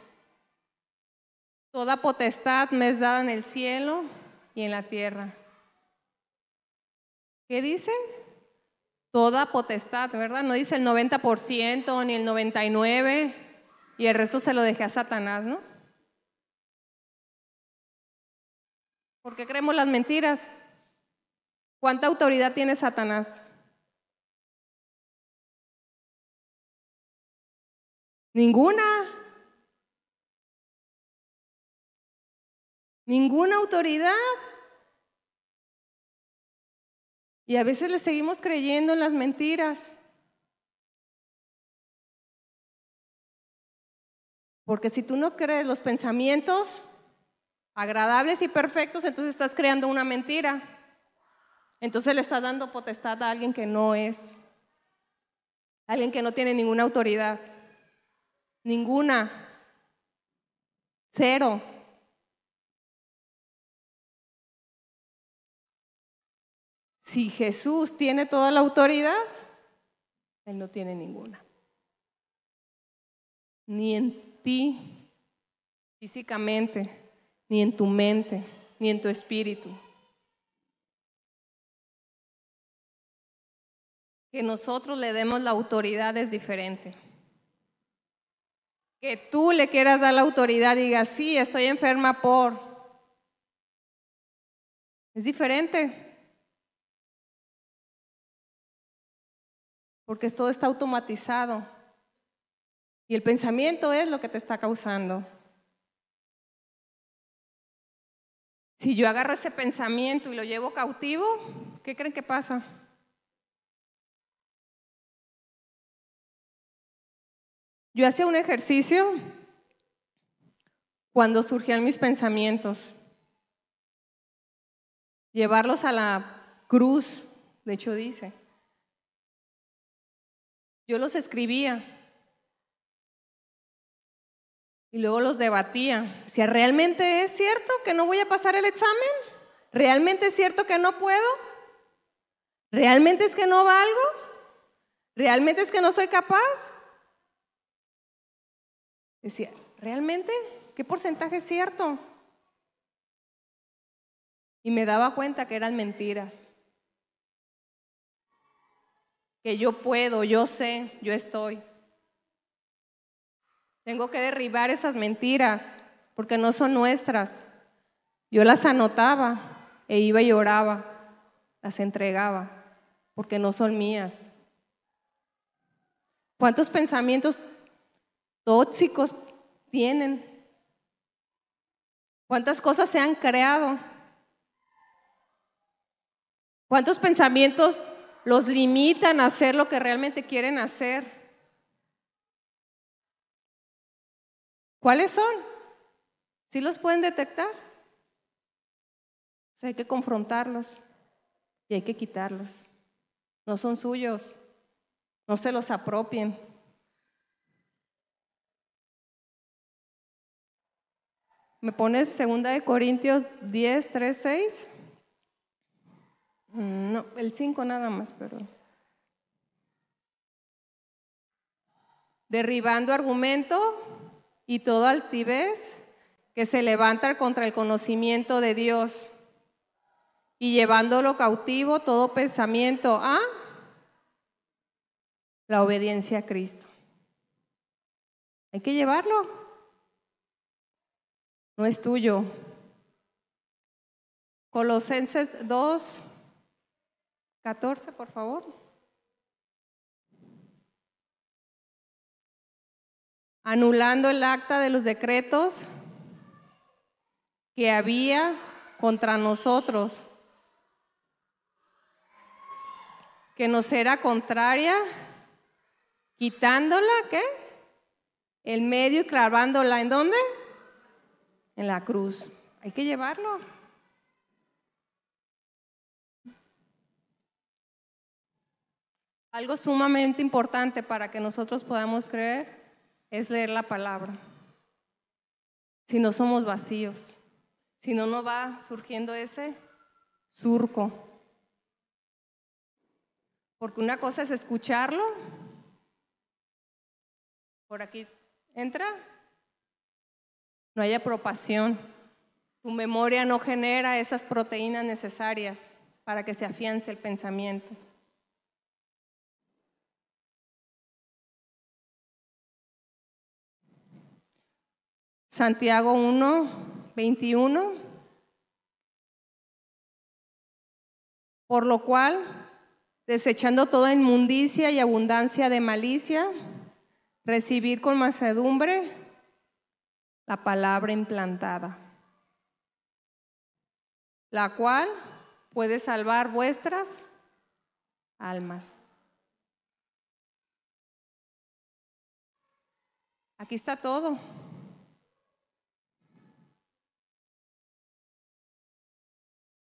Toda potestad me es dada en el cielo y en la tierra. ¿Qué dice? Toda potestad, ¿verdad? No dice el 90% ni el 99% y el resto se lo dejé a Satanás, ¿no? ¿Por qué creemos las mentiras? ¿Cuánta autoridad tiene Satanás? Ninguna. Ninguna autoridad. Y a veces le seguimos creyendo en las mentiras. Porque si tú no crees los pensamientos agradables y perfectos, entonces estás creando una mentira. Entonces le estás dando potestad a alguien que no es, alguien que no tiene ninguna autoridad, ninguna, cero. Si Jesús tiene toda la autoridad, Él no tiene ninguna. Ni en ti físicamente, ni en tu mente, ni en tu espíritu. Que nosotros le demos la autoridad es diferente. Que tú le quieras dar la autoridad y digas, sí, estoy enferma por. Es diferente. porque todo está automatizado. Y el pensamiento es lo que te está causando. Si yo agarro ese pensamiento y lo llevo cautivo, ¿qué creen que pasa? Yo hacía un ejercicio cuando surgían mis pensamientos. Llevarlos a la cruz, de hecho dice. Yo los escribía y luego los debatía. Si realmente es cierto que no voy a pasar el examen, realmente es cierto que no puedo, realmente es que no valgo, realmente es que no soy capaz. Decía, ¿realmente? ¿Qué porcentaje es cierto? Y me daba cuenta que eran mentiras que yo puedo, yo sé, yo estoy. Tengo que derribar esas mentiras porque no son nuestras. Yo las anotaba e iba y lloraba, las entregaba porque no son mías. ¿Cuántos pensamientos tóxicos tienen? ¿Cuántas cosas se han creado? ¿Cuántos pensamientos los limitan a hacer lo que realmente quieren hacer. ¿Cuáles son? ¿Sí los pueden detectar? hay que confrontarlos y hay que quitarlos. No son suyos, no se los apropien. ¿Me pones segunda de Corintios 10, 3, 6? Mm, no, el 5 nada más, perdón. Derribando argumento y todo altivez que se levanta contra el conocimiento de Dios y llevándolo cautivo todo pensamiento a la obediencia a Cristo. Hay que llevarlo. No es tuyo. Colosenses 2, 14, por favor. Anulando el acta de los decretos que había contra nosotros, que nos era contraria, quitándola, ¿qué? El medio y clavándola, ¿en dónde? En la cruz. Hay que llevarlo. Algo sumamente importante para que nosotros podamos creer es leer la palabra. Si no somos vacíos, si no nos va surgiendo ese surco. Porque una cosa es escucharlo. Por aquí entra. No hay apropiación. Tu memoria no genera esas proteínas necesarias para que se afiance el pensamiento. Santiago 1, 21. Por lo cual, desechando toda inmundicia y abundancia de malicia, recibir con macedumbre la palabra implantada, la cual puede salvar vuestras almas. Aquí está todo.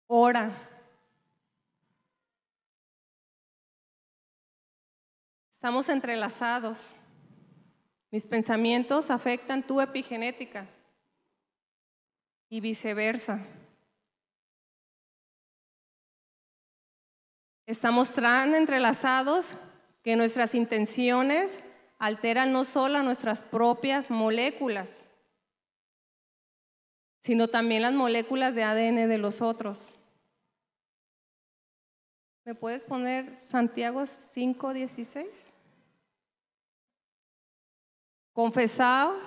Ora. Estamos entrelazados. Mis pensamientos afectan tu epigenética y viceversa. Estamos tan entrelazados que nuestras intenciones alteran no solo nuestras propias moléculas, sino también las moléculas de ADN de los otros. ¿Me puedes poner Santiago 5:16? Confesaos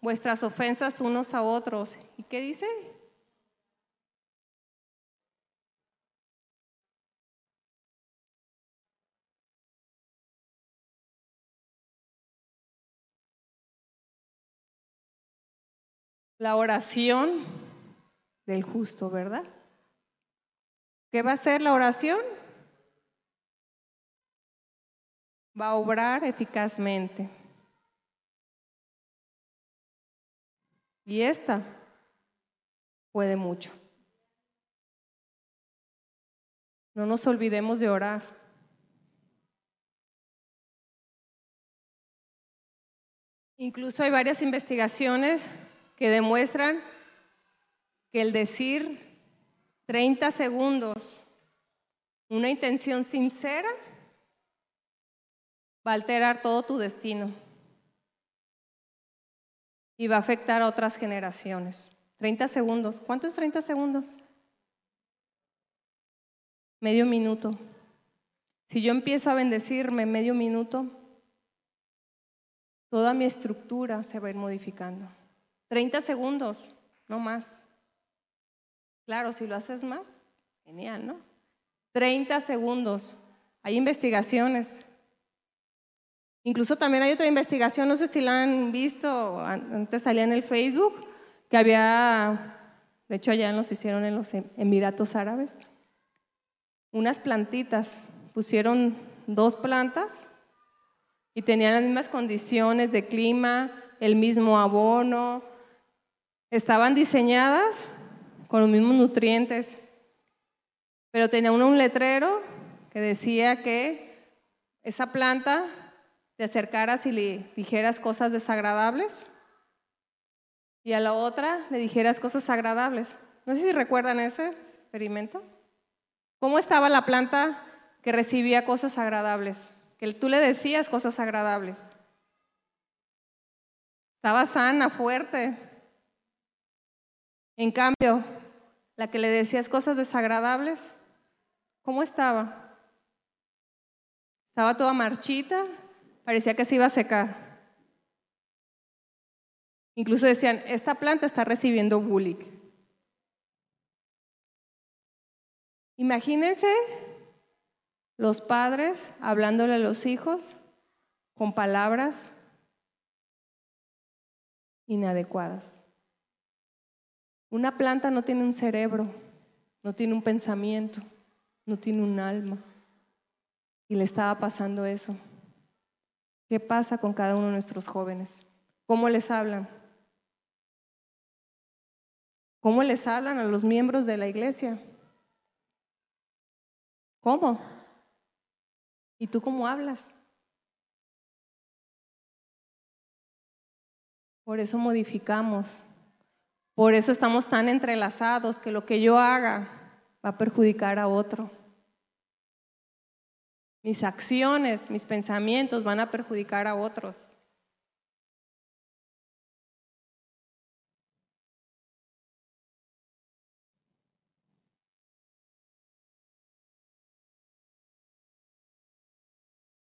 vuestras ofensas unos a otros. ¿Y qué dice? La oración del justo, ¿verdad? ¿Qué va a ser la oración? Va a obrar eficazmente. Y esta puede mucho. No nos olvidemos de orar. Incluso hay varias investigaciones que demuestran que el decir 30 segundos una intención sincera va a alterar todo tu destino y va a afectar a otras generaciones. 30 segundos. ¿Cuánto es 30 segundos? Medio minuto. Si yo empiezo a bendecirme medio minuto, toda mi estructura se va a ir modificando. 30 segundos, no más. Claro, si lo haces más, genial, ¿no? 30 segundos. Hay investigaciones. Incluso también hay otra investigación, no sé si la han visto, antes salía en el Facebook, que había, de hecho allá los hicieron en los Emiratos Árabes, unas plantitas, pusieron dos plantas y tenían las mismas condiciones de clima, el mismo abono, Estaban diseñadas con los mismos nutrientes, pero tenía uno un letrero que decía que esa planta te acercaras y le dijeras cosas desagradables y a la otra le dijeras cosas agradables. No sé si recuerdan ese experimento. ¿Cómo estaba la planta que recibía cosas agradables? Que tú le decías cosas agradables. Estaba sana, fuerte, en cambio, la que le decías cosas desagradables, ¿cómo estaba? Estaba toda marchita, parecía que se iba a secar. Incluso decían, esta planta está recibiendo bullying. Imagínense los padres hablándole a los hijos con palabras inadecuadas. Una planta no tiene un cerebro, no tiene un pensamiento, no tiene un alma. Y le estaba pasando eso. ¿Qué pasa con cada uno de nuestros jóvenes? ¿Cómo les hablan? ¿Cómo les hablan a los miembros de la iglesia? ¿Cómo? ¿Y tú cómo hablas? Por eso modificamos por eso estamos tan entrelazados que lo que yo haga va a perjudicar a otro. Mis acciones, mis pensamientos van a perjudicar a otros.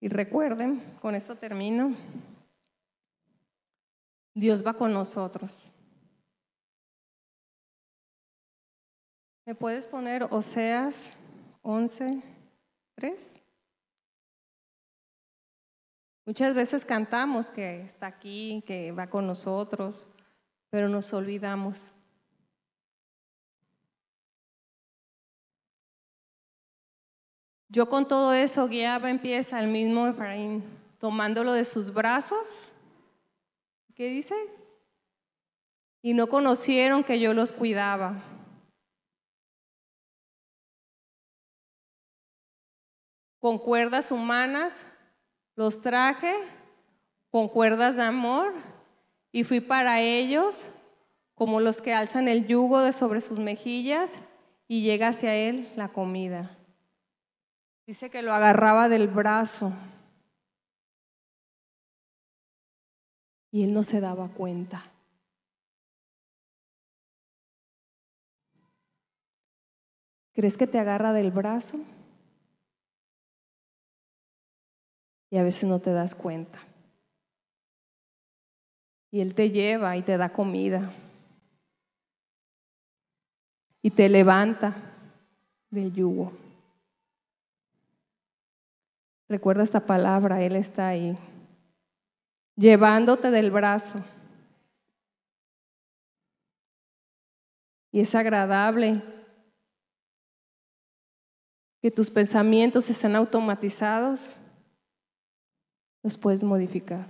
Y recuerden, con esto termino, Dios va con nosotros. ¿Me puedes poner Oseas 11, 3? Muchas veces cantamos que está aquí, que va con nosotros, pero nos olvidamos. Yo con todo eso guiaba, empieza el mismo Efraín, tomándolo de sus brazos. ¿Qué dice? Y no conocieron que yo los cuidaba. Con cuerdas humanas los traje, con cuerdas de amor, y fui para ellos como los que alzan el yugo de sobre sus mejillas y llega hacia él la comida. Dice que lo agarraba del brazo y él no se daba cuenta. ¿Crees que te agarra del brazo? Y a veces no te das cuenta. Y Él te lleva y te da comida. Y te levanta del yugo. Recuerda esta palabra, Él está ahí, llevándote del brazo. Y es agradable que tus pensamientos estén automatizados, los puedes modificar.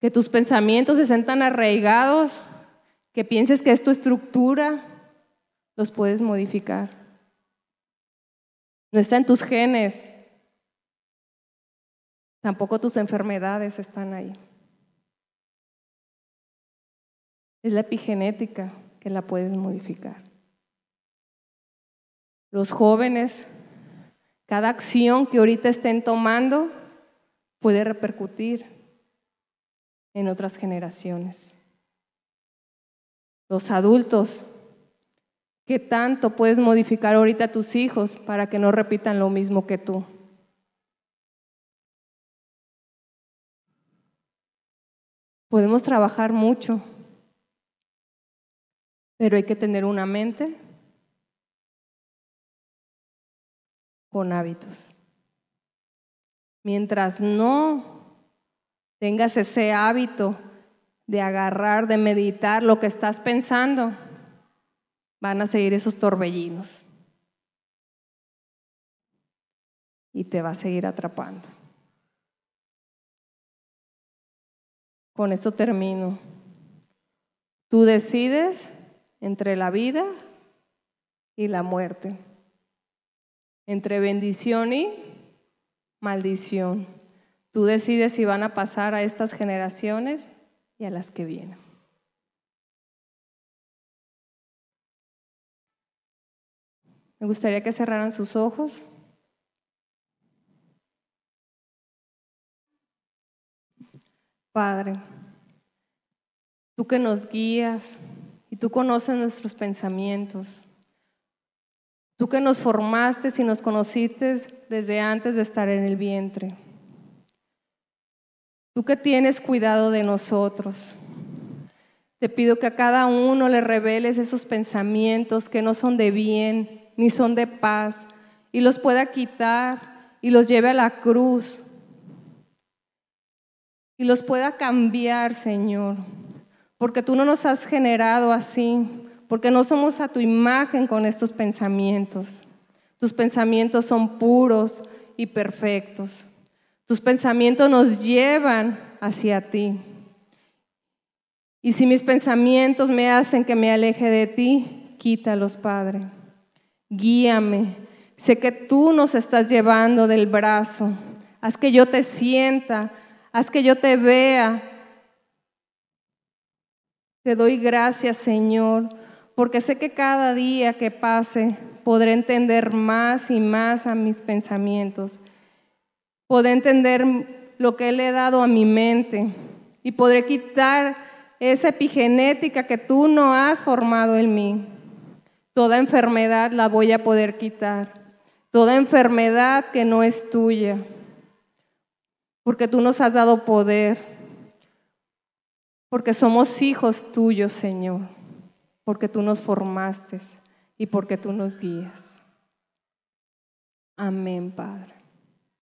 Que tus pensamientos estén tan arraigados que pienses que es tu estructura, los puedes modificar. No está en tus genes, tampoco tus enfermedades están ahí. Es la epigenética que la puedes modificar. Los jóvenes, cada acción que ahorita estén tomando puede repercutir en otras generaciones. Los adultos, ¿qué tanto puedes modificar ahorita a tus hijos para que no repitan lo mismo que tú? Podemos trabajar mucho, pero hay que tener una mente con hábitos. Mientras no tengas ese hábito de agarrar, de meditar lo que estás pensando, van a seguir esos torbellinos. Y te va a seguir atrapando. Con esto termino. Tú decides entre la vida y la muerte entre bendición y maldición. Tú decides si van a pasar a estas generaciones y a las que vienen. Me gustaría que cerraran sus ojos. Padre, tú que nos guías y tú conoces nuestros pensamientos. Tú que nos formaste y nos conociste desde antes de estar en el vientre. Tú que tienes cuidado de nosotros. Te pido que a cada uno le reveles esos pensamientos que no son de bien ni son de paz y los pueda quitar y los lleve a la cruz y los pueda cambiar, Señor, porque tú no nos has generado así, porque no somos a tu imagen con estos pensamientos. Tus pensamientos son puros y perfectos. Tus pensamientos nos llevan hacia ti. Y si mis pensamientos me hacen que me aleje de ti, quítalos, Padre. Guíame. Sé que tú nos estás llevando del brazo. Haz que yo te sienta. Haz que yo te vea. Te doy gracias, Señor, porque sé que cada día que pase podré entender más y más a mis pensamientos. Podré entender lo que le he dado a mi mente y podré quitar esa epigenética que tú no has formado en mí. Toda enfermedad la voy a poder quitar. Toda enfermedad que no es tuya. Porque tú nos has dado poder. Porque somos hijos tuyos, Señor porque tú nos formaste y porque tú nos guías. Amén, Padre.